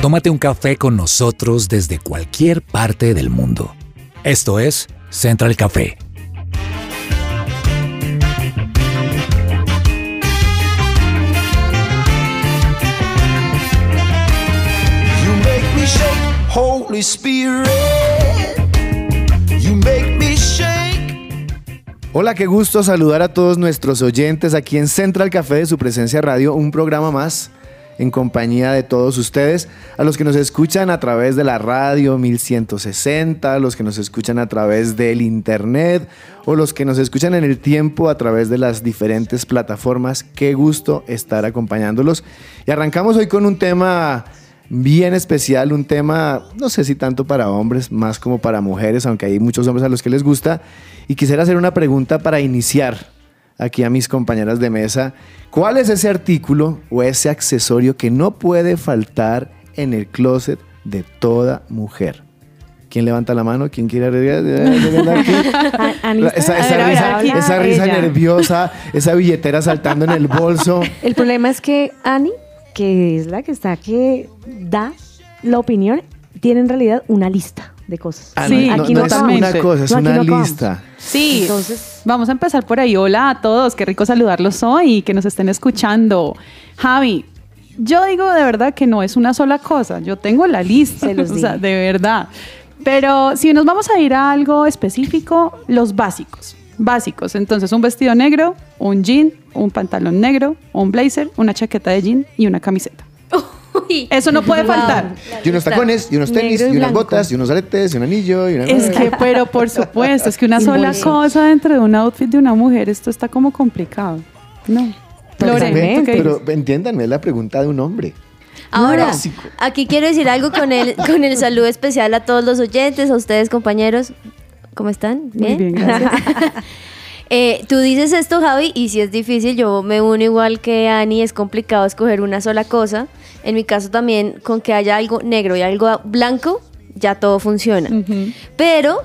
Tómate un café con nosotros desde cualquier parte del mundo. Esto es Central Café. You make me shake, Holy Spirit. You make me shake. Hola, qué gusto saludar a todos nuestros oyentes aquí en Central Café de su presencia radio, un programa más en compañía de todos ustedes, a los que nos escuchan a través de la radio 1160, a los que nos escuchan a través del internet o los que nos escuchan en el tiempo a través de las diferentes plataformas. Qué gusto estar acompañándolos. Y arrancamos hoy con un tema bien especial, un tema, no sé si tanto para hombres, más como para mujeres, aunque hay muchos hombres a los que les gusta. Y quisiera hacer una pregunta para iniciar aquí a mis compañeras de mesa. ¿Cuál es ese artículo o ese accesorio que no puede faltar en el closet de toda mujer? ¿Quién levanta la mano? ¿Quién quiere agregar? Ani La- está Esa, esa risa, esa nerviosa, esa billetera saltando en el bolso. El problema es que Ani, que es la que está que da la opinión, tiene en realidad una lista de cosas. Ah, Sí, no, aquí no no es una cosa, es No, una lista. Sí, Entonces- vamos a empezar por ahí. Hola a todos, qué rico saludarlos hoy y que nos estén escuchando. Javi, yo digo de verdad que no es una sola cosa, yo tengo la lista, Se los o sea, dije. de verdad. Pero si nos vamos a ir a algo específico, los básicos. Básicos, entonces un vestido negro, un jean, un pantalón negro, un blazer, una chaqueta de jean y una camiseta. Eso no puede faltar. Y unos tacones, y unos tenis, Negro y y unas botas, y unos aretes, y un anillo, y una... Es que, pero por supuesto, es que una sola cosa dentro de un outfit de una mujer, esto está como complicado. No. Pero entiéndanme, es la pregunta de un hombre. Ahora, Básico. aquí quiero decir algo con el, con el saludo especial a todos los oyentes, a ustedes compañeros. ¿Cómo están? Muy bien, gracias. Eh, tú dices esto, Javi, y si es difícil, yo me uno igual que Ani, es complicado escoger una sola cosa. En mi caso también, con que haya algo negro y algo blanco, ya todo funciona. Pero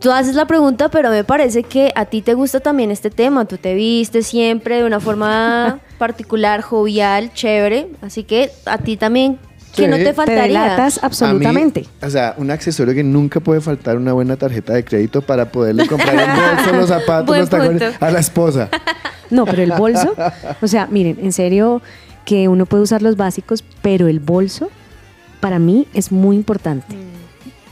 tú haces la pregunta, pero me parece que a ti te gusta también este tema. Tú te vistes siempre de una forma particular, jovial, chévere. Así que a ti también, que Sí. no te Te faltaría. delatas absolutamente. A mí, o sea, un accesorio que nunca puede faltar una buena tarjeta de crédito para poderle comprar el bolso, los zapatos, Buen los tacones punto. a la esposa. No, pero el bolso, o sea, miren, en serio que uno puede usar los básicos, pero el bolso para mí es muy importante.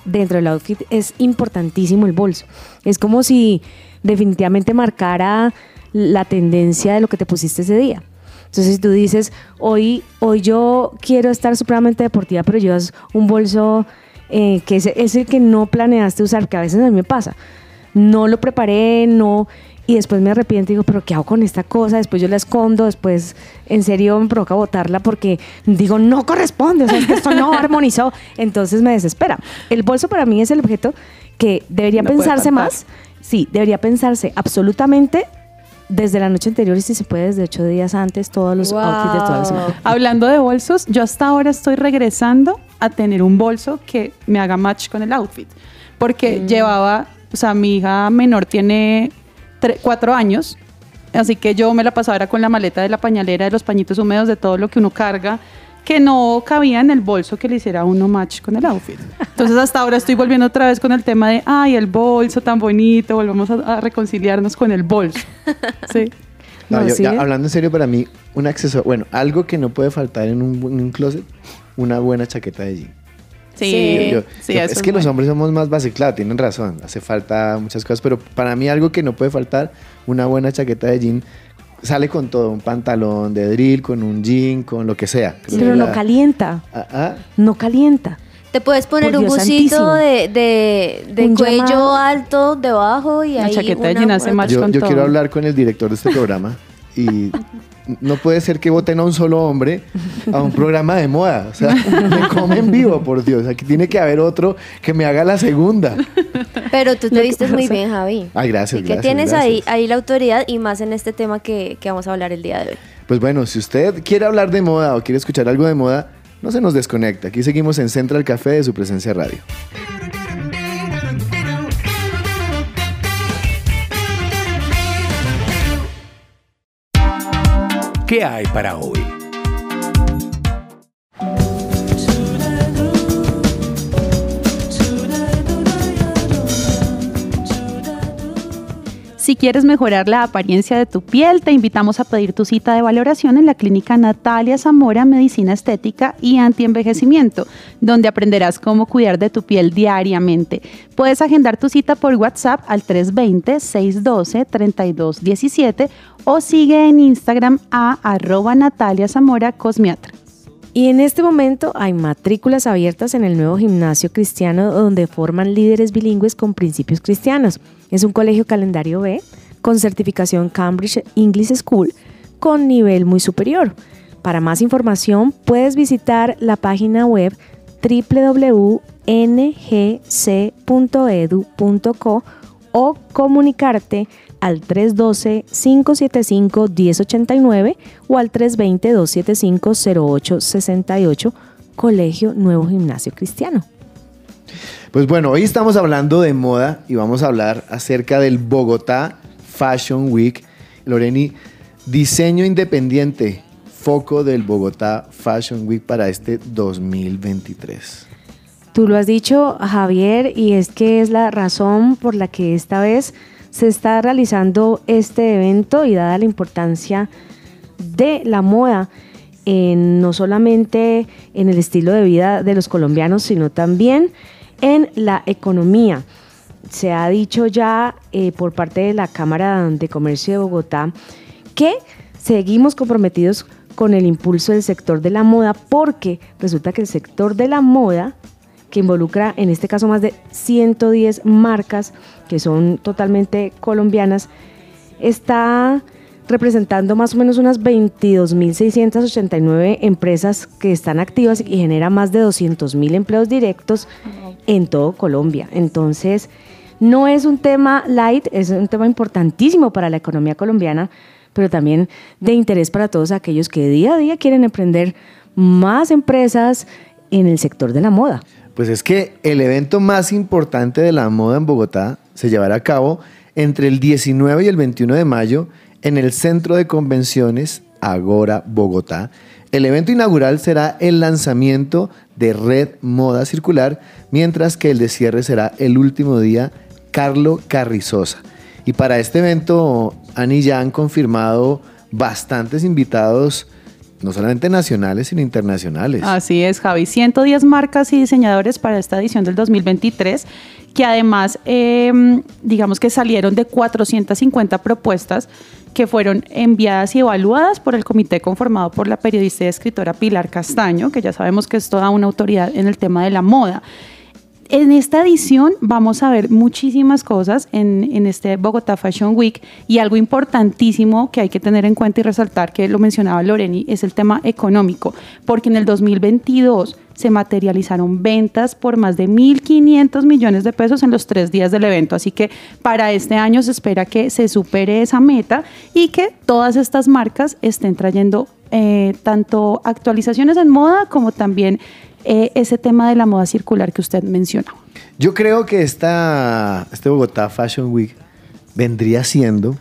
Dentro del outfit es importantísimo el bolso. Es como si definitivamente marcara la tendencia de lo que te pusiste ese día. Entonces, si tú dices, hoy, hoy yo quiero estar supremamente deportiva, pero llevas un bolso eh, que es, es el que no planeaste usar, que a veces a mí me pasa. No lo preparé, no. Y después me arrepiento y digo, pero ¿qué hago con esta cosa? Después yo la escondo, después en serio me provoca botarla porque digo, no corresponde, o sea, es que esto no armonizó. Entonces me desespera. El bolso para mí es el objeto que debería No pensarse más. Sí, debería pensarse absolutamente desde la noche anterior y si se puede desde ocho días antes, todos los outfits de toda la semana. Hablando de bolsos, yo hasta ahora estoy regresando a tener un bolso que me haga match con el outfit. Porque llevaba, o sea, mi hija menor tiene cuatro años, así que yo me la pasaba era con la maleta de la pañalera, de los pañitos húmedos, de todo lo que uno carga, que no cabía en el bolso que le hiciera a uno match con el outfit. Entonces hasta ahora estoy volviendo otra vez con el tema de, ay, el bolso tan bonito, volvamos a, a reconciliarnos con el bolso. Sí. No, No, yo- ¿sí ya, hablando en serio, para mí, un accesorio, bueno, algo que no puede faltar en un, en un closet, una buena chaqueta de jean. Sí, Yo- sí, yo- eso es que los hombres somos más básicos, claro, tienen razón, hace falta muchas cosas, pero para mí algo que no puede faltar, una buena chaqueta de jean, sale con todo, un pantalón de drill, con un jean, con lo que sea. Pero no la- calienta, Ah, ah, no calienta. Te puedes poner Por un busito de, de, de Un cuello llamado. alto debajo y La ahí chaqueta de jean hace match yo con yo todo. quiero hablar con el director de este programa y no puede ser que voten a un solo hombre a un programa de moda. O sea, me comen vivo, por Dios. Aquí tiene que haber otro que me haga la segunda. Pero tú te vistes muy bien, Javi. Ay, gracias, Así que gracias, tienes ahí, gracias. ahí la autoridad y más en este tema que, que vamos a hablar el día de hoy. Pues bueno, si usted quiere hablar de moda o quiere escuchar algo de moda, no se nos desconecte. Aquí seguimos en Central Café de su presencia radio. ¿Qué hay para hoy? Si quieres mejorar la apariencia de tu piel, te invitamos a pedir tu cita de valoración en la clínica Natalia Zamora Medicina Estética y Antienvejecimiento, donde aprenderás cómo cuidar de tu piel diariamente. Puedes agendar tu cita por WhatsApp al 320-612-3217 o sigue en Instagram a arroba Natalia Zamora Cosmiatra. Y en este momento hay matrículas abiertas en el nuevo gimnasio cristiano donde forman líderes bilingües con principios cristianos. Es un colegio calendario B con certificación Cambridge English School con nivel muy superior. Para más información puedes visitar la página web www.ngc.edu.co o comunicarte al 312-575-1089 o al 320-275-0868, Colegio Nuevo Gimnasio Cristiano. Pues bueno, hoy estamos hablando de moda y vamos a hablar acerca del Bogotá Fashion Week. Loreni, diseño independiente, foco del Bogotá Fashion Week para este 2023. Tú lo has dicho, Javier, y es que es la razón por la que esta vez se está realizando este evento y dada la importancia de la moda, no solamente en el estilo de vida de los colombianos, sino también en la economía. Se ha dicho ya eh, por parte de la Cámara de Comercio de Bogotá que seguimos comprometidos con el impulso del sector de la moda porque resulta que el sector de la moda que involucra en este caso más de 110 marcas que son totalmente colombianas, está representando más o menos unas 22.689 empresas que están activas y genera más de 200.000 empleos directos en todo Colombia. Entonces, no es un tema light, es un tema importantísimo para la economía colombiana, pero también de interés para todos aquellos que día a día quieren emprender más empresas en el sector de la moda. Pues es que el evento más importante de la moda en Bogotá se llevará a cabo entre el 19 y el 21 de mayo en el Centro de Convenciones Agora Bogotá. El evento inaugural será el lanzamiento de Red Moda Circular, mientras que el de cierre será el último día Carlo Carrizosa. Y para este evento, Ani ya han confirmado bastantes invitados no solamente nacionales, sino internacionales. Así es, Javi. 110 marcas y diseñadores para esta edición del 2023, que además, em, digamos que salieron de 450 propuestas que fueron enviadas y evaluadas por el comité conformado por la periodista y escritora Pilar Castaño, que ya sabemos que es toda una autoridad en el tema de la moda. En esta edición vamos a ver muchísimas cosas en, este Bogotá Fashion Week y algo importantísimo que hay que tener en cuenta y resaltar, que lo mencionaba Loreni, es el tema económico, porque en el 2022 se materializaron ventas por más de 1.500 millones de pesos en los tres días del evento. Así que para este año se espera que se supere esa meta y que todas estas marcas estén trayendo eh, tanto actualizaciones en moda como también eh, ese tema de la moda circular que usted menciona. Yo creo que esta, este Bogotá Fashion Week vendría siendo,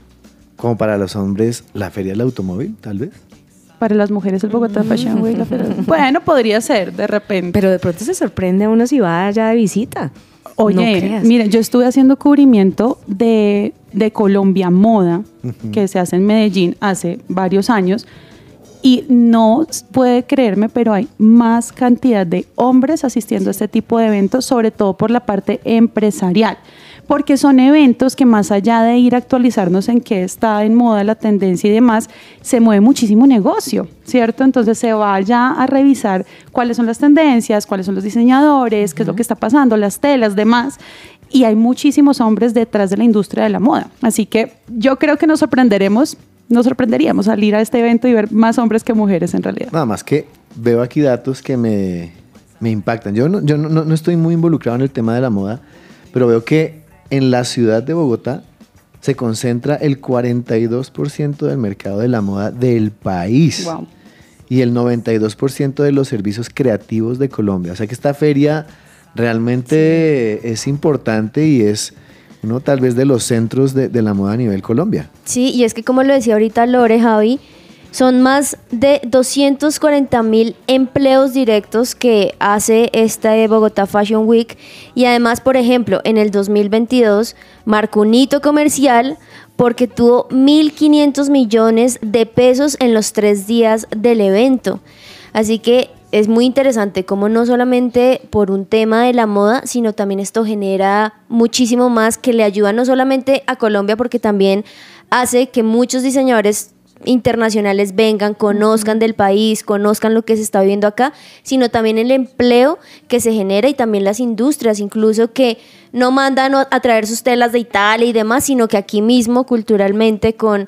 como para los hombres, la feria del automóvil, tal vez. Para las mujeres el Bogotá Fashion Week. La feria... Bueno, podría ser, de repente. Pero de pronto se sorprende a uno si va allá de visita. Oye, mire, yo estuve haciendo cubrimiento de, de Colombia Moda, que se hace en Medellín hace varios años y no puede creerme, pero hay más cantidad de hombres asistiendo a este tipo de eventos, sobre todo por la parte empresarial, porque son eventos que más allá de ir a actualizarnos en qué está en moda la tendencia y demás, se mueve muchísimo negocio, ¿cierto? Entonces se vaya a revisar cuáles son las tendencias, cuáles son los diseñadores, qué es lo que está pasando, las telas, demás, y hay muchísimos hombres detrás de la industria de la moda. Así que yo creo que nos sorprenderemos nos sorprenderíamos salir a este evento y ver más hombres que mujeres en realidad. Nada más que veo aquí datos que me, me impactan. Yo, no, yo no, no, estoy muy involucrado en el tema de la moda, pero veo que en la ciudad de Bogotá se concentra el 42% del mercado de la moda del país. Wow. Y el 92% de los servicios creativos de Colombia. O sea que esta feria realmente es importante y es uno tal vez de los centros de, la moda a nivel Colombia. Sí, y es que como lo decía ahorita Lore, Javi, son más de 240 mil empleos directos que hace esta Bogotá Fashion Week. Y además, por ejemplo, en el 2022 marcó un hito comercial porque tuvo 1.500 millones de pesos en los tres días del evento. Así que es muy interesante cómo no solamente por un tema de la moda, sino también esto genera muchísimo más que le ayuda no solamente a Colombia, porque también hace que muchos diseñadores internacionales vengan, conozcan del país, conozcan lo que se está viviendo acá, sino también el empleo que se genera y también las industrias, incluso que no mandan a traer sus telas de Italia y demás, sino que aquí mismo culturalmente con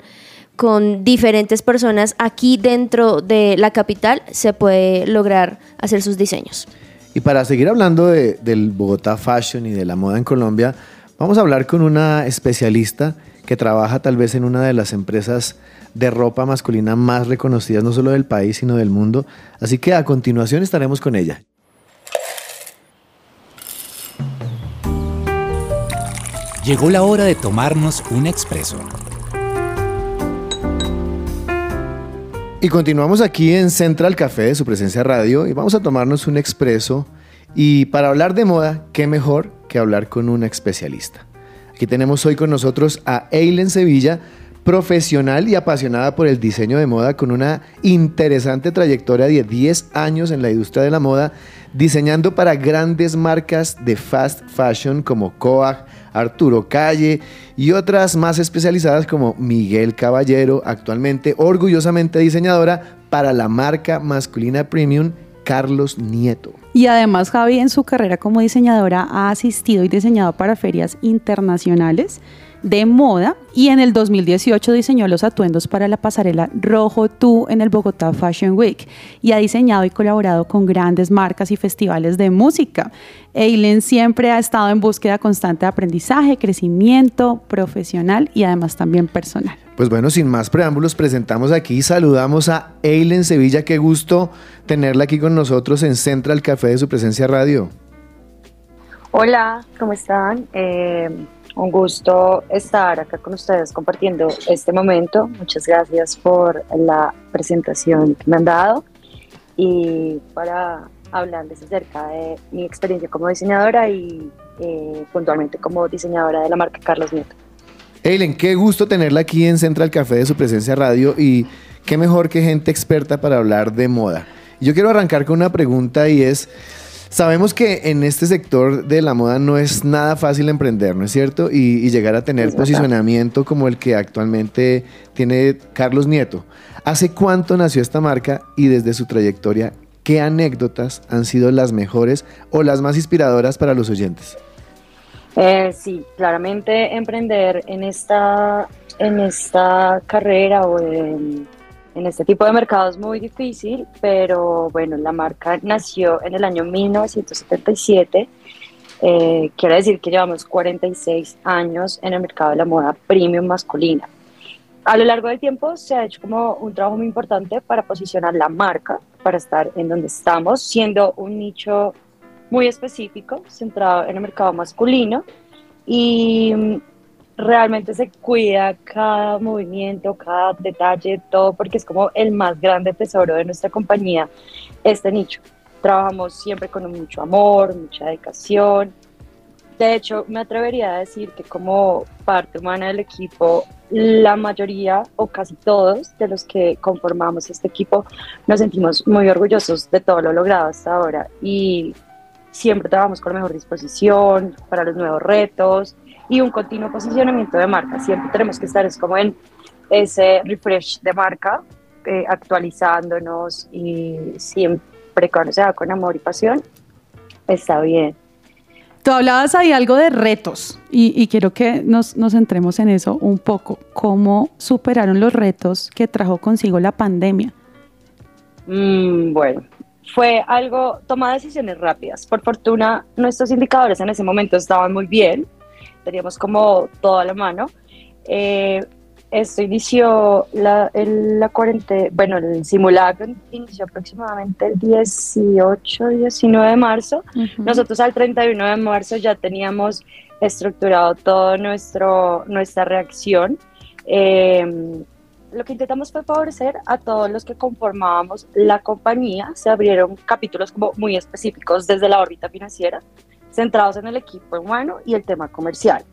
con diferentes personas aquí dentro de la capital se puede lograr hacer sus diseños. Y para seguir hablando de, del Bogotá Fashion y de la moda en Colombia, vamos a hablar con una especialista que trabaja tal vez en una de las empresas de ropa masculina más reconocidas no solo del país sino del mundo. Así que a continuación estaremos con ella. Llegó la hora de tomarnos un expreso Y continuamos aquí en Central Café de su presencia radio y vamos a tomarnos un expreso. Y para hablar de moda, qué mejor que hablar con una especialista. Aquí tenemos hoy con nosotros a Eilen Sevilla, profesional y apasionada por el diseño de moda con una interesante trayectoria de 10 años en la industria de la moda, diseñando para grandes marcas de fast fashion como Coag, Arturo Calle y otras más especializadas como Miguel Caballero, actualmente orgullosamente diseñadora para la marca masculina premium Carlos Nieto. Y además Javi en su carrera como diseñadora ha asistido y diseñado para ferias internacionales de moda y en el 2018 diseñó los atuendos para la pasarela Rojo Tú en el Bogotá Fashion Week y ha diseñado y colaborado con grandes marcas y festivales de música. Eileen siempre ha estado en búsqueda constante de aprendizaje, crecimiento profesional y además también personal. Pues bueno, sin más preámbulos, presentamos aquí y saludamos a Eileen Sevilla. Qué gusto tenerla aquí con nosotros en Central Café de su presencia radio. Hola, ¿cómo están? Eh, un gusto estar acá con ustedes compartiendo este momento. Muchas gracias por la presentación que me han dado y para hablarles acerca de mi experiencia como diseñadora y eh, puntualmente como diseñadora de la marca Carlos Nieto. Eileen, qué gusto tenerla aquí en Central Café de su presencia radio y qué mejor que gente experta para hablar de moda. Yo quiero arrancar con una pregunta y es, Sabemos que en este sector de la moda no es nada fácil emprender, ¿no es cierto? Y, llegar a tener posicionamiento como el que actualmente tiene Carlos Nieto. ¿Hace cuánto nació esta marca y desde su trayectoria, qué anécdotas han sido las mejores o las más inspiradoras para los oyentes? Eh, sí, claramente emprender en esta, en esta carrera o en en este tipo de mercado es muy difícil, pero bueno, la marca nació en el año 1977. Eh, quiere decir que llevamos 46 años en el mercado de la moda premium masculina. A lo largo del tiempo se ha hecho como un trabajo muy importante para posicionar la marca, para estar en donde estamos, siendo un nicho muy específico, centrado en el mercado masculino. Y realmente se cuida cada movimiento, cada detalle, todo, porque es como el más grande tesoro de nuestra compañía, este nicho. Trabajamos siempre con mucho amor, mucha dedicación. De hecho, me atrevería a decir que como parte humana del equipo, la mayoría o casi todos de los que conformamos este equipo nos sentimos muy orgullosos de todo lo logrado hasta ahora y siempre trabajamos con la mejor disposición para los nuevos retos, y un continuo posicionamiento de marca. Siempre tenemos que estar es como en ese refresh de marca, eh, actualizándonos y siempre cuando sea con amor y pasión, está bien. Tú hablabas ahí algo de retos y, quiero que nos, nos, centremos en eso un poco. ¿Cómo superaron los retos que trajo consigo la pandemia? Mm, bueno, fue algo, toma decisiones rápidas. Por fortuna, nuestros indicadores en ese momento estaban muy bien teníamos como toda la mano. Eh, esto inició la, el, la cuarentena, bueno, el simulacro inició aproximadamente el 18, 19 de marzo. Nosotros al 31 de marzo ya teníamos estructurado toda nuestra reacción. Eh, lo que intentamos fue favorecer a todos los que conformábamos la compañía. Se abrieron capítulos como muy específicos desde la órbita financiera centrados en el equipo humano y el tema comercial.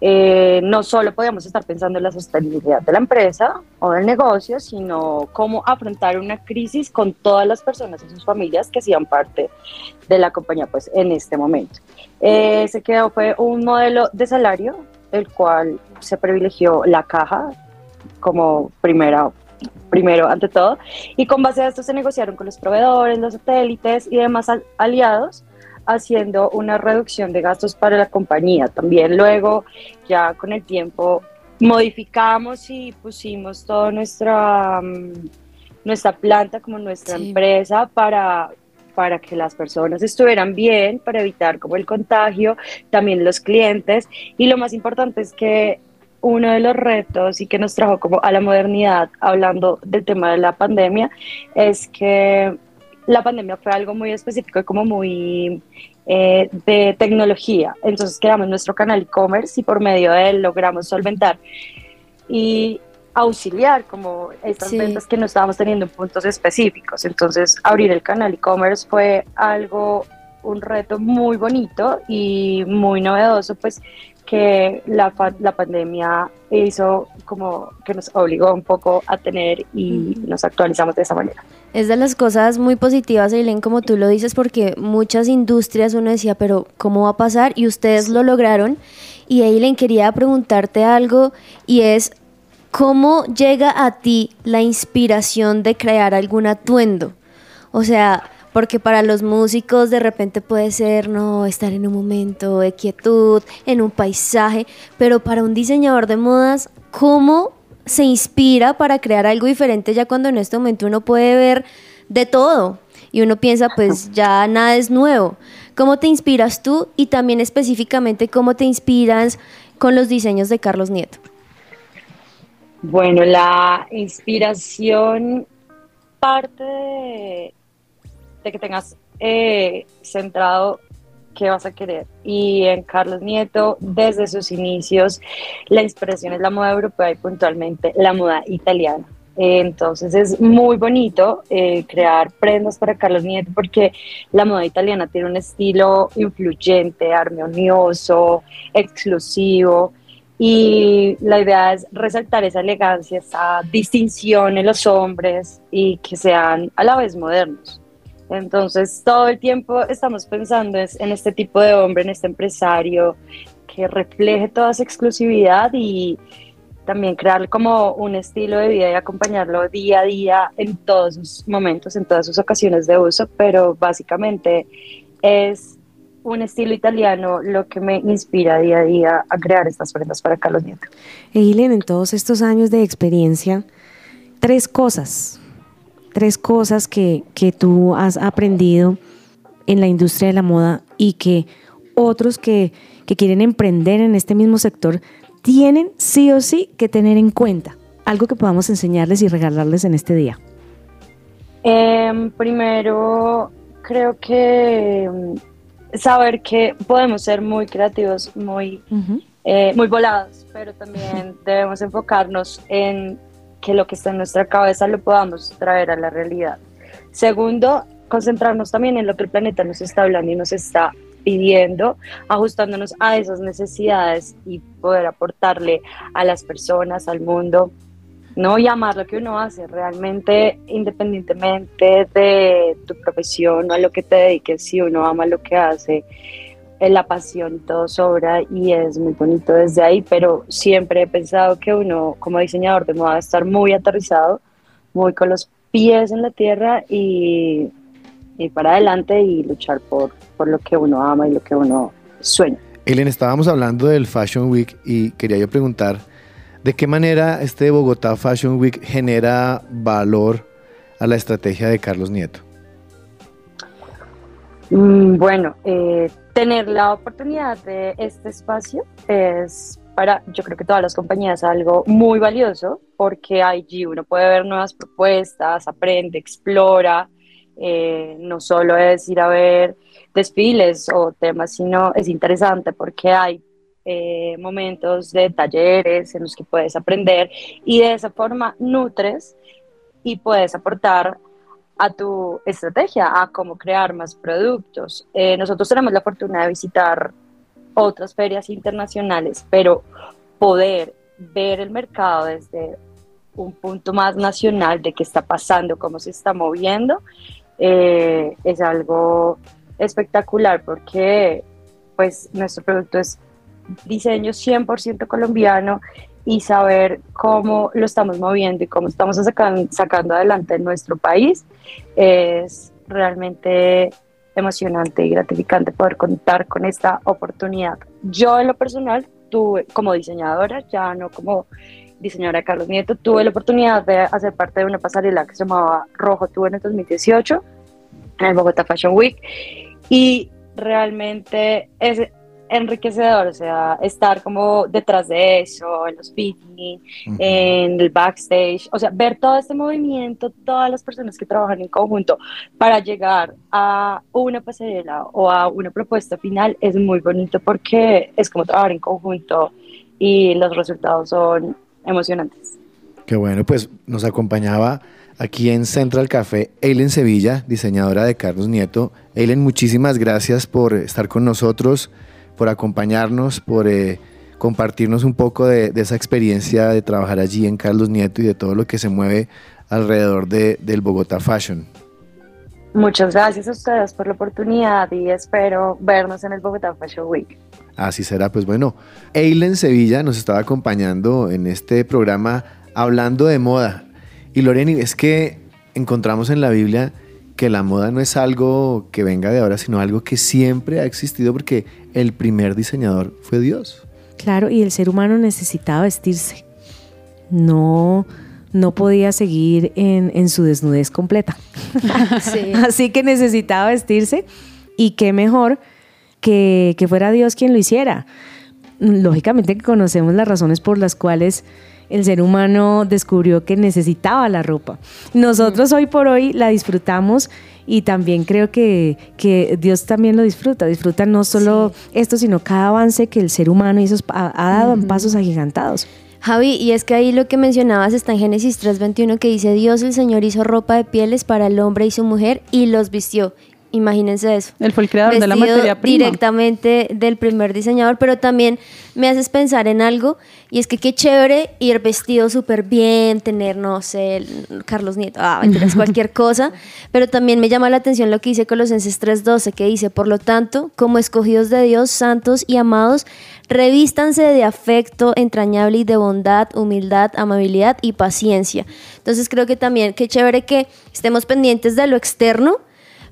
eh, no solo podíamos estar pensando en la sostenibilidad de la empresa o del negocio, sino cómo afrontar una crisis con todas las personas y sus familias que hacían parte de la compañía pues, en este momento. Eh, se quedó fue un modelo de salario, el cual se privilegió la caja como primera primero ante todo, y con base a esto se negociaron con los proveedores, los satélites y demás aliados haciendo una reducción de gastos para la compañía. También luego, ya con el tiempo, modificamos y pusimos toda nuestra, mm, nuestra planta como nuestra empresa para, para que las personas estuvieran bien, para evitar como el contagio, también los clientes. Y lo más importante es que uno de los retos y que nos trajo como a la modernidad, hablando del tema de la pandemia, es que la pandemia fue algo muy específico y como muy eh, de tecnología. Entonces creamos nuestro canal e-commerce y por medio de él logramos solventar y auxiliar como estas ventas que no estábamos teniendo en puntos específicos. Entonces abrir el canal e-commerce fue algo, un reto muy bonito y muy novedoso, pues que la, la pandemia hizo como que nos obligó un poco a tener y nos actualizamos de esa manera. Es de las cosas muy positivas, Eileen, como tú lo dices, porque muchas industrias uno decía, pero ¿cómo va a pasar? Y ustedes lo lograron. Y Eileen, quería preguntarte algo y es, ¿cómo llega a ti la inspiración de crear algún atuendo? O sea, porque para los músicos de repente puede ser no estar en un momento de quietud, en un paisaje, pero para un diseñador de modas, ¿cómo se inspira para crear algo diferente ya cuando en este momento uno puede ver de todo y uno piensa pues ya nada es nuevo? ¿Cómo te inspiras tú y también específicamente cómo te inspiras con los diseños de Carlos Nieto? Bueno, la inspiración parte de que tengas eh, centrado qué vas a querer. Y en Carlos Nieto, desde sus inicios, la inspiración es la moda europea y puntualmente la moda italiana. Entonces es muy bonito eh, crear prendas para Carlos Nieto porque la moda italiana tiene un estilo influyente, armonioso, exclusivo y la idea es resaltar esa elegancia, esa distinción en los hombres y que sean a la vez modernos. Entonces, todo el tiempo estamos pensando en este tipo de hombre, en este empresario que refleje toda esa exclusividad y también crear como un estilo de vida y acompañarlo día a día en todos sus momentos, en todas sus ocasiones de uso, pero básicamente es un estilo italiano lo que me inspira día a día a crear estas prendas para Carlos Nieto. Eileen, en todos estos años de experiencia, tres cosas tres cosas que, que tú has aprendido en la industria de la moda y que otros que, que quieren emprender en este mismo sector tienen sí o sí que tener en cuenta? Algo que podamos enseñarles y regalarles en este día. Em, primero, creo que mm, saber que podemos ser muy creativos, muy, eh, muy volados, pero también debemos enfocarnos en que lo que está en nuestra cabeza lo podamos traer a la realidad. Segundo, concentrarnos también en lo que el planeta nos está hablando y nos está pidiendo, ajustándonos a esas necesidades y poder aportarle a las personas, al mundo, no y amar lo que uno hace realmente independientemente de tu profesión o a lo que te dediques, si uno ama lo que hace, la pasión y todo sobra y es muy bonito desde ahí, pero siempre he pensado que uno como diseñador de moda estar muy aterrizado, muy con los pies en la tierra y, y para adelante y luchar por, por lo que uno ama y lo que uno sueña. Ellen, estábamos hablando del Fashion Week y quería yo preguntar, ¿de qué manera este Bogotá Fashion Week genera valor a la estrategia de Carlos Nieto? Mm, bueno, eh, tener la oportunidad de este espacio es para, yo creo que todas las compañías algo muy valioso porque allí uno puede ver nuevas propuestas, aprende, explora, eh, no solo es ir a ver desfiles o temas, sino es interesante porque hay eh, momentos de talleres en los que puedes aprender y de esa forma nutres y puedes aportar a tu estrategia, a cómo crear más productos. Eh, nosotros tenemos la fortuna de visitar otras ferias internacionales, pero poder ver el mercado desde un punto más nacional de qué está pasando, cómo se está moviendo, eh, es algo espectacular porque pues nuestro producto es diseño 100% colombiano y saber cómo lo estamos moviendo y cómo estamos sacan, sacando adelante en nuestro país es realmente emocionante y gratificante poder contar con esta oportunidad. Yo en lo personal tuve, como diseñadora, ya no como diseñadora Carlos Nieto, tuve la oportunidad de hacer parte de una pasarela que se llamaba Rojo Tuve en el 2018, en el Bogotá Fashion Week, y realmente es enriquecedor, o sea, estar como detrás de eso, en los fitting, en el backstage, o sea, ver todo este movimiento, todas las personas que trabajan en conjunto para llegar a una pasarela o a una propuesta final es muy bonito porque es como trabajar en conjunto y los resultados son emocionantes. Qué bueno, pues nos acompañaba aquí en Central Café Eilen Sevilla, diseñadora de Carlos Nieto. Eilen, muchísimas gracias por estar con nosotros, por acompañarnos, por eh, compartirnos un poco de, esa experiencia de trabajar allí en Carlos Nieto y de todo lo que se mueve alrededor de, del Bogotá Fashion. Muchas gracias a ustedes por la oportunidad y espero vernos en el Bogotá Fashion Week. Así será, pues bueno, Eilen Sevilla nos estaba acompañando en este programa hablando de moda. Y Loreni, es que encontramos en la Biblia que la moda no es algo que venga de ahora, sino algo que siempre ha existido porque el primer diseñador fue Dios. Claro, y el ser humano necesitaba vestirse. No, no podía seguir en, su desnudez completa. Así que necesitaba vestirse y qué mejor que, que fuera Dios quien lo hiciera. Lógicamente que conocemos las razones por las cuales el ser humano descubrió que necesitaba la ropa. Nosotros hoy por hoy la disfrutamos y también creo que, que Dios también lo disfruta. Disfruta no solo esto, sino cada avance que el ser humano hizo, ha, dado en pasos agigantados. Javi, y es que ahí lo que mencionabas está en Génesis 3:21 que dice, Dios el Señor hizo ropa de pieles para el hombre y su mujer y los vistió. Imagínense eso. Él fue el creador de la materia prima. Directamente del primer diseñador, pero también me haces pensar en algo, y es que qué chévere ir vestido súper bien, tener, no sé, Carlos Nieto, ah, cualquier cosa, pero también me llama la atención lo que dice Colosenses 3.12, que dice, por lo tanto, como escogidos de Dios, santos y amados, revístanse de afecto entrañable y de bondad, humildad, amabilidad y paciencia. Entonces creo que también, qué chévere que estemos pendientes de lo externo,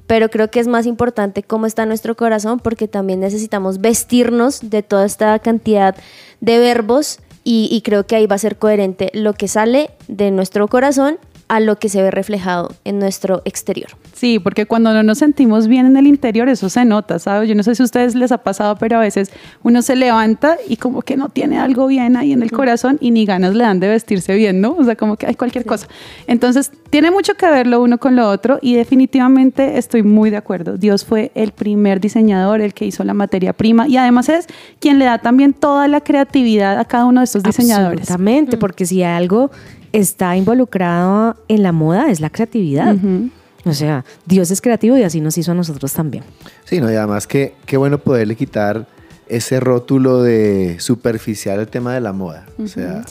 pero creo que es más importante cómo está nuestro corazón porque también necesitamos vestirnos de toda esta cantidad de verbos y, y, creo que ahí va a ser coherente lo que sale de nuestro corazón a lo que se ve reflejado en nuestro exterior. Sí, porque cuando no nos sentimos bien en el interior, eso se nota, ¿sabes? Yo no sé si a ustedes les ha pasado, pero a veces uno se levanta y como que no tiene algo bien ahí en el corazón y ni ganas le dan de vestirse bien, ¿no? O sea, como que hay cualquier cosa. Entonces, tiene mucho que ver lo uno con lo otro y definitivamente estoy muy de acuerdo. Dios fue el primer diseñador, el que hizo la materia prima y además es quien le da también toda la creatividad a cada uno de estos diseñadores. Exactamente, porque si algo está involucrado en la moda es la creatividad. O sea, Dios es creativo y así nos hizo a nosotros también. Sí, no, y además que qué bueno poderle quitar ese rótulo de superficial al tema de la moda. O sea,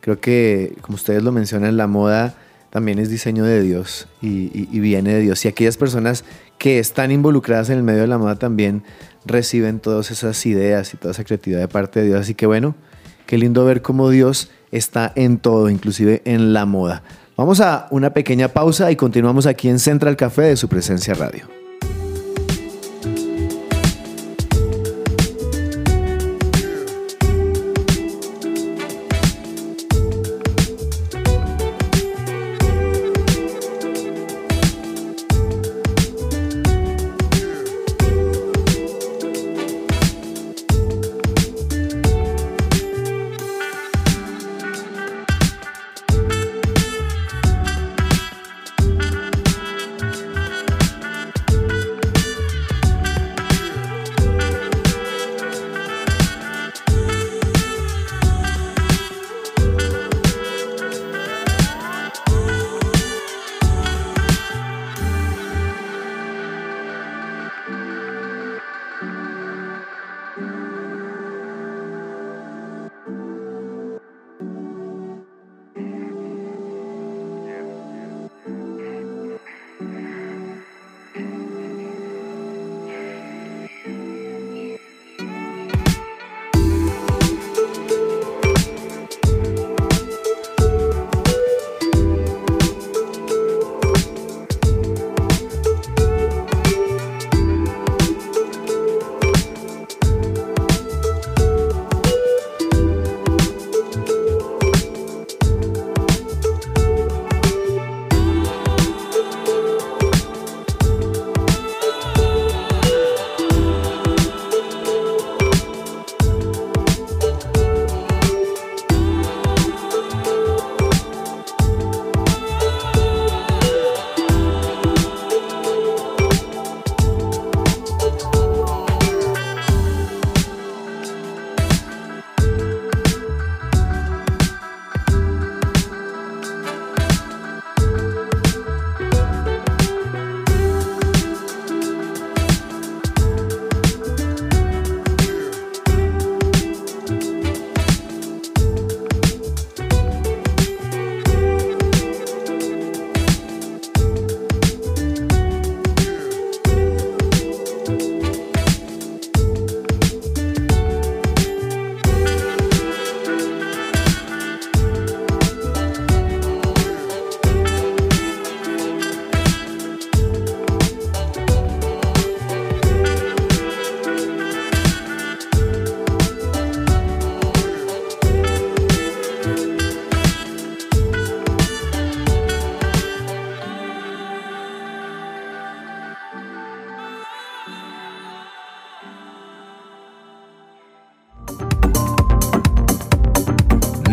creo que, como ustedes lo mencionan, la moda también es diseño de Dios y, y, viene de Dios. Y aquellas personas que están involucradas en el medio de la moda también reciben todas esas ideas y toda esa creatividad de parte de Dios. Así que bueno, qué lindo ver cómo Dios está en todo, inclusive en la moda. Vamos a una pequeña pausa y continuamos aquí en Central Café de su presencia radio.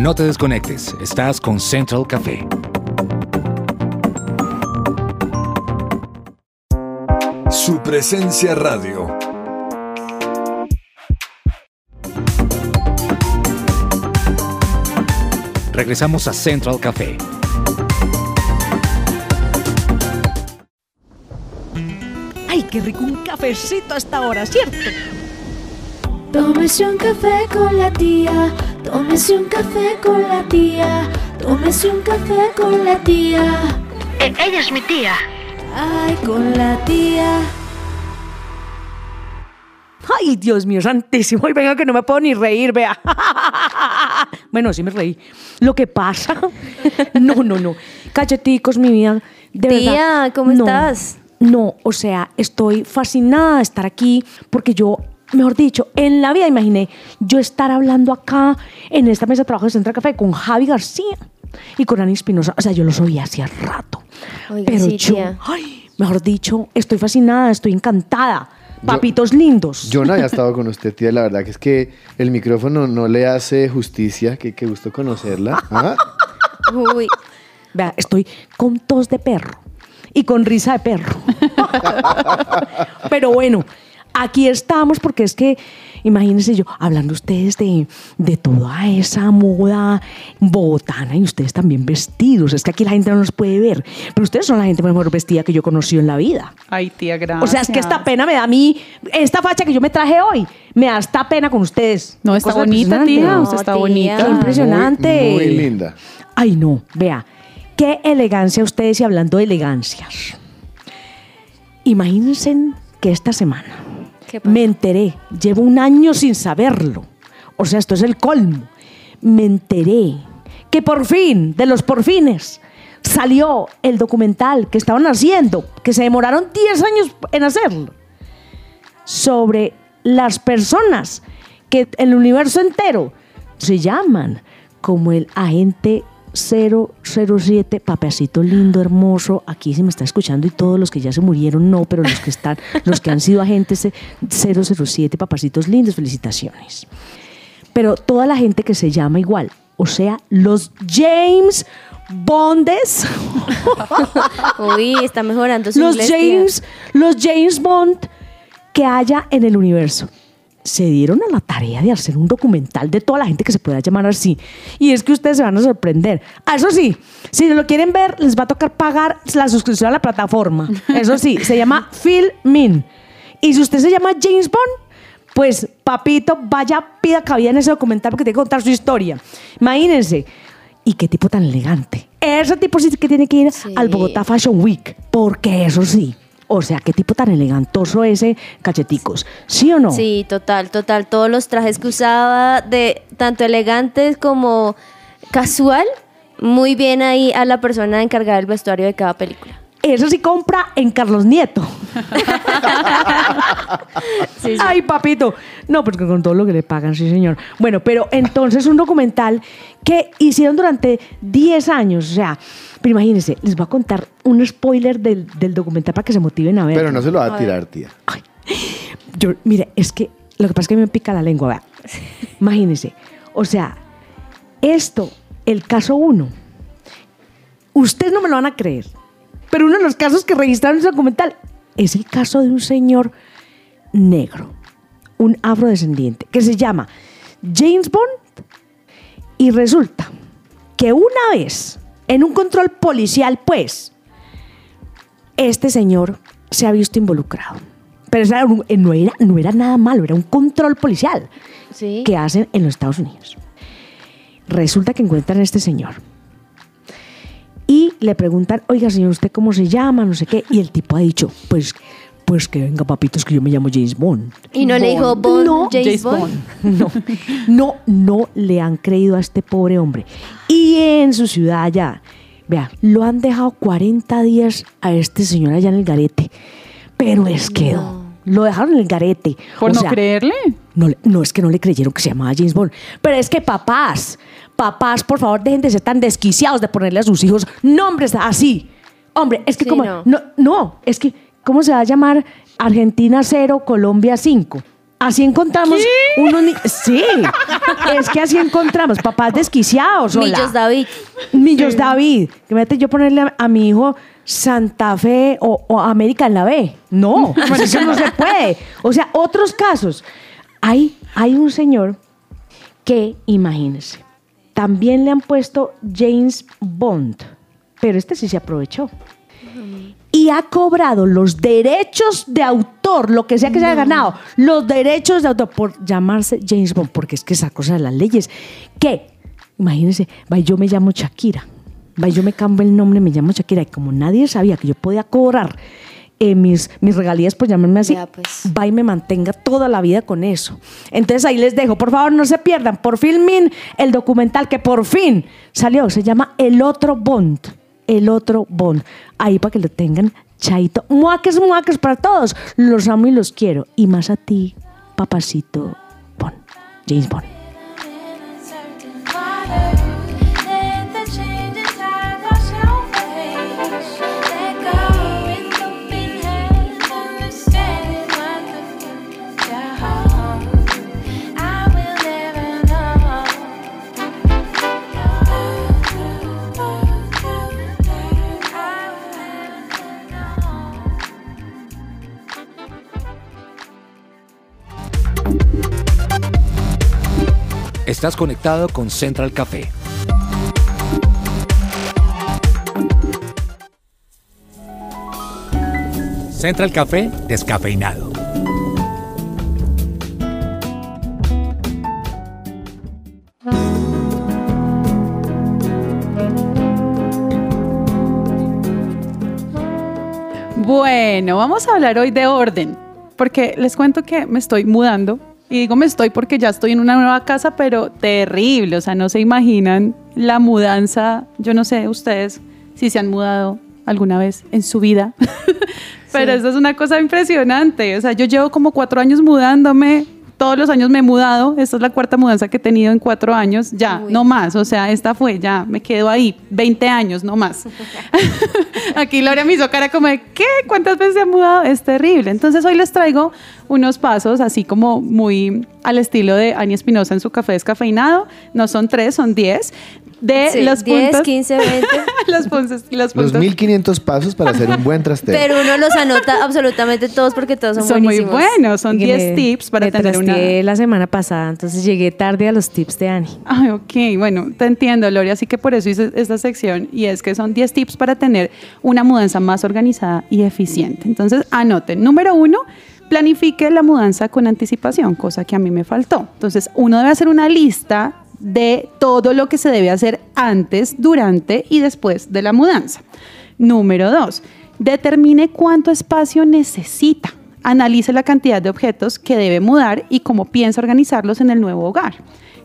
No te desconectes. Estás con Central Café. Su presencia radio. Regresamos a Central Café. ¡Ay, qué rico un cafecito a esta hora, ¿cierto? Tómese un café con la tía, tómese un café con la tía, tómese un café con la tía. ella es mi tía. Ay, con la tía. Ay, Dios mío, santísimo. Y venga que no me puedo ni reír, vea. Bueno, sí me reí. Lo que pasa. No, no, no. Cacheticos, mi vida. De Tía, verdad, ¿cómo no, estás? No, o sea, estoy fascinada de estar aquí porque yo, mejor dicho, en la vida imaginé yo estar hablando acá en esta mesa de trabajo de Central Café con Javi García y con Ani Espinosa. O sea, yo los oía hacía rato. Oiga, Pero sí, yo, ay, mejor dicho, estoy fascinada, estoy encantada. Papitos lindos. Yo no había estado con usted, tía. La verdad que es que el micrófono no le hace justicia. Que qué gusto conocerla. ¿Ah? Uy, Vea, estoy con tos de perro y con risa de perro. Pero bueno, aquí estamos porque es que, imagínense yo, hablando ustedes de, de toda esa moda bogotana y ustedes también vestidos. Es que aquí la gente no nos puede ver, pero ustedes son la gente mejor vestida que yo he conocido en la vida. Ay, tía, gracias. O sea, es que esta pena me da a mí, esta facha que yo me traje hoy, me da esta pena con ustedes. No, está Cosa bonita, tía. Usted está tía. bonita. Qué impresionante. Muy, muy linda. Ay, no, vea, qué elegancia ustedes y hablando de elegancias. Imagínense que esta semana. Me enteré, llevo un año sin saberlo. O sea, esto es el colmo. Me enteré que por fin, de los porfines, salió el documental que estaban haciendo, que se demoraron 10 años en hacerlo, sobre las personas que el universo entero se llaman como el agente 007, papacito lindo, hermoso, aquí se me está escuchando y todos los que ya se murieron no, pero los que están, los que han sido agentes 007, papacitos lindos, felicitaciones. Pero toda la gente que se llama igual, o sea, los James Bondes, uy, está mejorando su los inglés, tía. James, los James Bond que haya en el universo. Se dieron a la tarea de hacer un documental de toda la gente que se pueda llamar así. Y es que ustedes se van a sorprender. Ah, eso sí, si lo quieren ver, les va a tocar pagar la suscripción a la plataforma. Eso sí, se llama Phil Min. Y si usted se llama James Bond, pues papito, vaya, pida cabida en ese documental porque tiene que contar su historia. Imagínense. Y qué tipo tan elegante. Ese tipo sí que tiene que ir Sí. al Bogotá Fashion Week. Porque eso sí. O sea, qué tipo tan elegantoso ese cacheticos. ¿Sí o no? Sí, total, total. Todos los trajes que usaba, de tanto elegantes como casual, muy bien ahí a la persona encargada del vestuario de cada película. Eso sí compra en Carlos Nieto. Sí, sí. Ay, papito. No, porque con todo lo que le pagan, sí, señor. Bueno, pero entonces un documental que hicieron durante 10 años. O sea, pero imagínense, les voy a contar un spoiler del, del documental para que se motiven a ver. Pero no se lo va a tirar, tía. Yo, mire, es que lo que pasa es que me pica la lengua, vea. Imagínense. O sea, esto, el caso uno, ustedes no me lo van a creer, pero uno de los casos que registraron en ese documental es el caso de un señor negro, un afrodescendiente, que se llama James Bond. Y resulta que una vez, en un control policial, pues, este señor se ha visto involucrado. Pero un- no, era, no era nada malo, era un control policial Sí. que hacen en los Estados Unidos. Resulta que encuentran a este señor y le preguntan, oiga señor, ¿usted cómo se llama? No sé qué. Y el tipo ha dicho, pues, pues que venga papitos que yo me llamo James Bond. Y no le dijo Bond, No, James, James Bond. No, no, no le han creído a este pobre hombre. Y en su ciudad allá, vea, lo han dejado 40 días a este señor allá en el garete. Pero es que no. Lo dejaron en el garete. ¿Por O no sea, creerle? no, no es que no le creyeron que se llamaba James Bond. Pero es que papás, papás, por favor, dejen de ser tan desquiciados de ponerle a sus hijos nombres así. Hombre, es que Sí, como. no. No. no, es que, ¿cómo se va a llamar Argentina 0, Colombia 5? Así encontramos unos ni- Sí, es que así encontramos papás desquiciados. hola. Millos David. Millos David. Que mete yo ponerle a, a mi hijo Santa Fe o, o América en la B. No, pues eso no se puede. O sea, otros casos. Hay, hay un señor que, imagínense, también le han puesto James Bond, pero este sí se aprovechó. Y ha cobrado los derechos de autor, lo que sea que se haya ganado, los derechos de autor por llamarse James Bond, porque es que esa cosa de las leyes, que, imagínense, yo me llamo Shakira, va, yo me cambio el nombre, me llamo Shakira, y como nadie sabía que yo podía cobrar eh, mis, mis regalías por llamarme así, Ya, pues. va y me mantenga toda la vida con eso. Entonces ahí les dejo, por favor no se pierdan, por filmin el documental que por fin salió, se llama El Otro Bond, El Otro Bond, ahí para que lo tengan chaito, muaques, muaques para todos, los amo y los quiero, y más a ti, papacito Bond, James Bond. Estás conectado con Central Café. Central Café descafeinado. Bueno, vamos a hablar hoy de orden, porque les cuento que me estoy mudando. Y digo me estoy porque ya estoy en una nueva casa, pero terrible. O sea, no se imaginan la mudanza. Yo no sé ustedes si se han mudado alguna vez en su vida, pero eso es una cosa impresionante. O sea, yo llevo como cuatro años mudándome. Todos los años me he mudado. Esta es la cuarta mudanza que he tenido en cuatro años. Ya, Uy. no más. O sea, esta fue, ya, me quedo ahí. 20 años, no más. Aquí Laura me hizo cara como de, ¿qué? ¿Cuántas veces se ha mudado? Es terrible. Entonces hoy les traigo unos pasos así como muy al estilo de Ani Espinosa en su café descafeinado. No son tres, son diez. De Sí, los 10, puntos. 15, 20. los puntos. Los Los puntos 1500 pasos para hacer un buen trasteo. Pero uno los anota absolutamente todos porque todos son, son muy buenísimos. buenos. Son Y que 10 me- tips para me tener una. la semana pasada, entonces llegué tarde a los tips de Ani. Ay, ok, bueno, te entiendo, Lori, así que por eso hice esta sección y es que son 10 tips para tener una mudanza más organizada y eficiente. Entonces, anoten. Número uno, planifique la mudanza con anticipación, cosa que a mí me faltó. Entonces, uno debe hacer una lista de todo lo que se debe hacer antes, durante y después de la mudanza. Número dos, determine cuánto espacio necesita. Analice la cantidad de objetos que debe mudar y cómo piensa organizarlos en el nuevo hogar.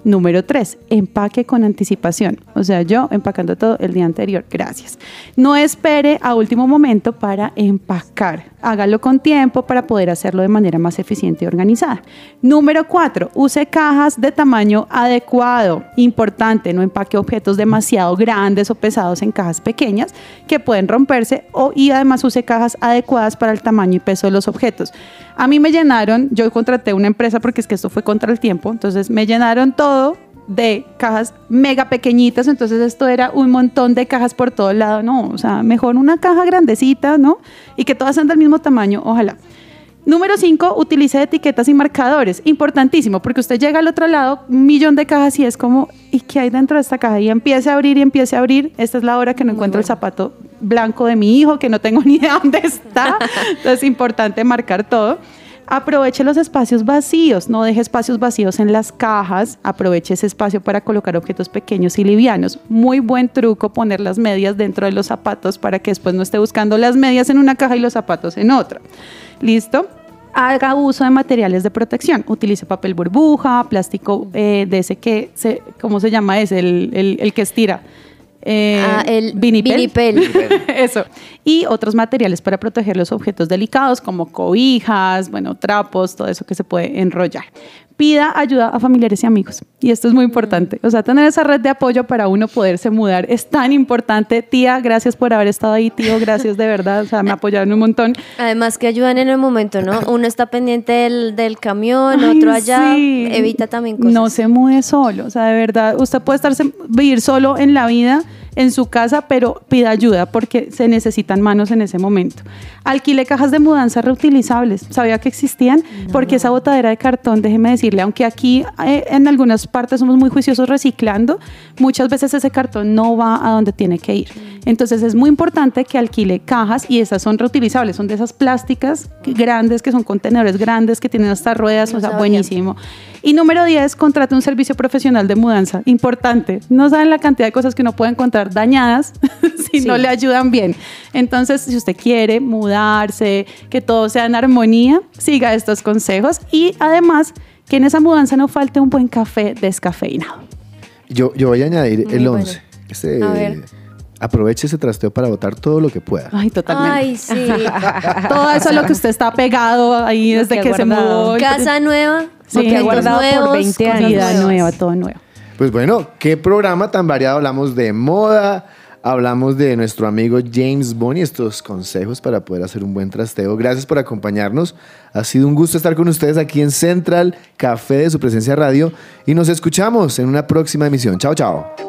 Número tres, empaque con anticipación. O sea, yo empacando todo el día anterior. Gracias. No espere a último momento para empacar. Hágalo con tiempo para poder hacerlo de manera más eficiente y organizada. Número cuatro, use cajas de tamaño adecuado. Importante, no empaque objetos demasiado grandes o pesados en cajas pequeñas que pueden romperse o, y además use cajas adecuadas para el tamaño y peso de los objetos. A mí me llenaron, yo contraté una empresa porque es que esto fue contra el tiempo, entonces me llenaron todo de cajas mega pequeñitas, entonces esto era un montón de cajas por todo lado, no, o sea, mejor una caja grandecita, ¿no? Y que todas sean del mismo tamaño, ojalá. Número 5, utilice etiquetas y marcadores. Importantísimo, porque usted llega al otro lado, un millón de cajas y es como, ¿y qué hay dentro de esta caja? Y empiece a abrir y empiece a abrir. Esta es la hora que no encuentro el zapato blanco de mi hijo, que no tengo ni idea dónde está. Entonces es importante marcar todo. Aproveche los espacios vacíos, no deje espacios vacíos en las cajas, aproveche ese espacio para colocar objetos pequeños y livianos. Muy buen truco poner las medias dentro de los zapatos para que después no esté buscando las medias en una caja y los zapatos en otra. ¿Listo? Haga uso de materiales de protección. Utilice papel burbuja, plástico eh, de ese que, se, ¿cómo se llama ese? El, el- el que estira. Eh, Ah, el vinipel. vinipel. Eso. Y otros materiales para proteger los objetos delicados como cobijas, bueno, trapos, todo eso que se puede enrollar. Pida ayuda a familiares y amigos. Y esto es muy importante. O sea, tener esa red de apoyo para uno poderse mudar es tan importante. Tía, gracias por haber estado ahí, tío, gracias de verdad. O sea, me apoyaron un montón. Además que ayudan en el momento, ¿no? Uno está pendiente del, del camión, Ay, otro allá, sí. evita también cosas. No se mude solo, o sea, de verdad, usted puede estarse, vivir solo en la vida, en su casa, pero pida ayuda porque se necesitan manos en ese momento. Alquile cajas de mudanza reutilizables, ¿sabía que existían? Porque esa botadera de cartón, déjeme decirle, aunque aquí eh, en algunas partes somos muy juiciosos reciclando, muchas veces ese cartón no va a donde tiene que ir. Entonces es muy importante que alquile cajas y esas son reutilizables, son de esas plásticas grandes, que son contenedores grandes, que tienen hasta ruedas, No o sea, buenísimo. Y número 10, contrate un servicio profesional de mudanza. Importante. No saben la cantidad de cosas que uno puede dañadas si no le ayudan bien. Entonces, si usted quiere mudarse, que todo sea en armonía, siga estos consejos. Y además, que en esa mudanza no falte un buen café descafeinado. Yo, yo voy a añadir Muy el bueno. 11. Este, A ver. aproveche ese trasteo para botar todo lo que pueda. Ay, totalmente. Ay, sí. Todo eso es lo que usted está pegado ahí Lo desde que se mudó. Casa nueva, Sí, guardado por nuevos, 20 cosas años. Vida nueva, todo nuevo. Pues bueno, qué programa tan variado. Hablamos de moda, hablamos de nuestro amigo James Bond y estos consejos para poder hacer un buen trasteo. Gracias por acompañarnos. Ha sido un gusto estar con ustedes aquí en Central Café de su presencia radio y nos escuchamos en una próxima emisión. Chao, chao.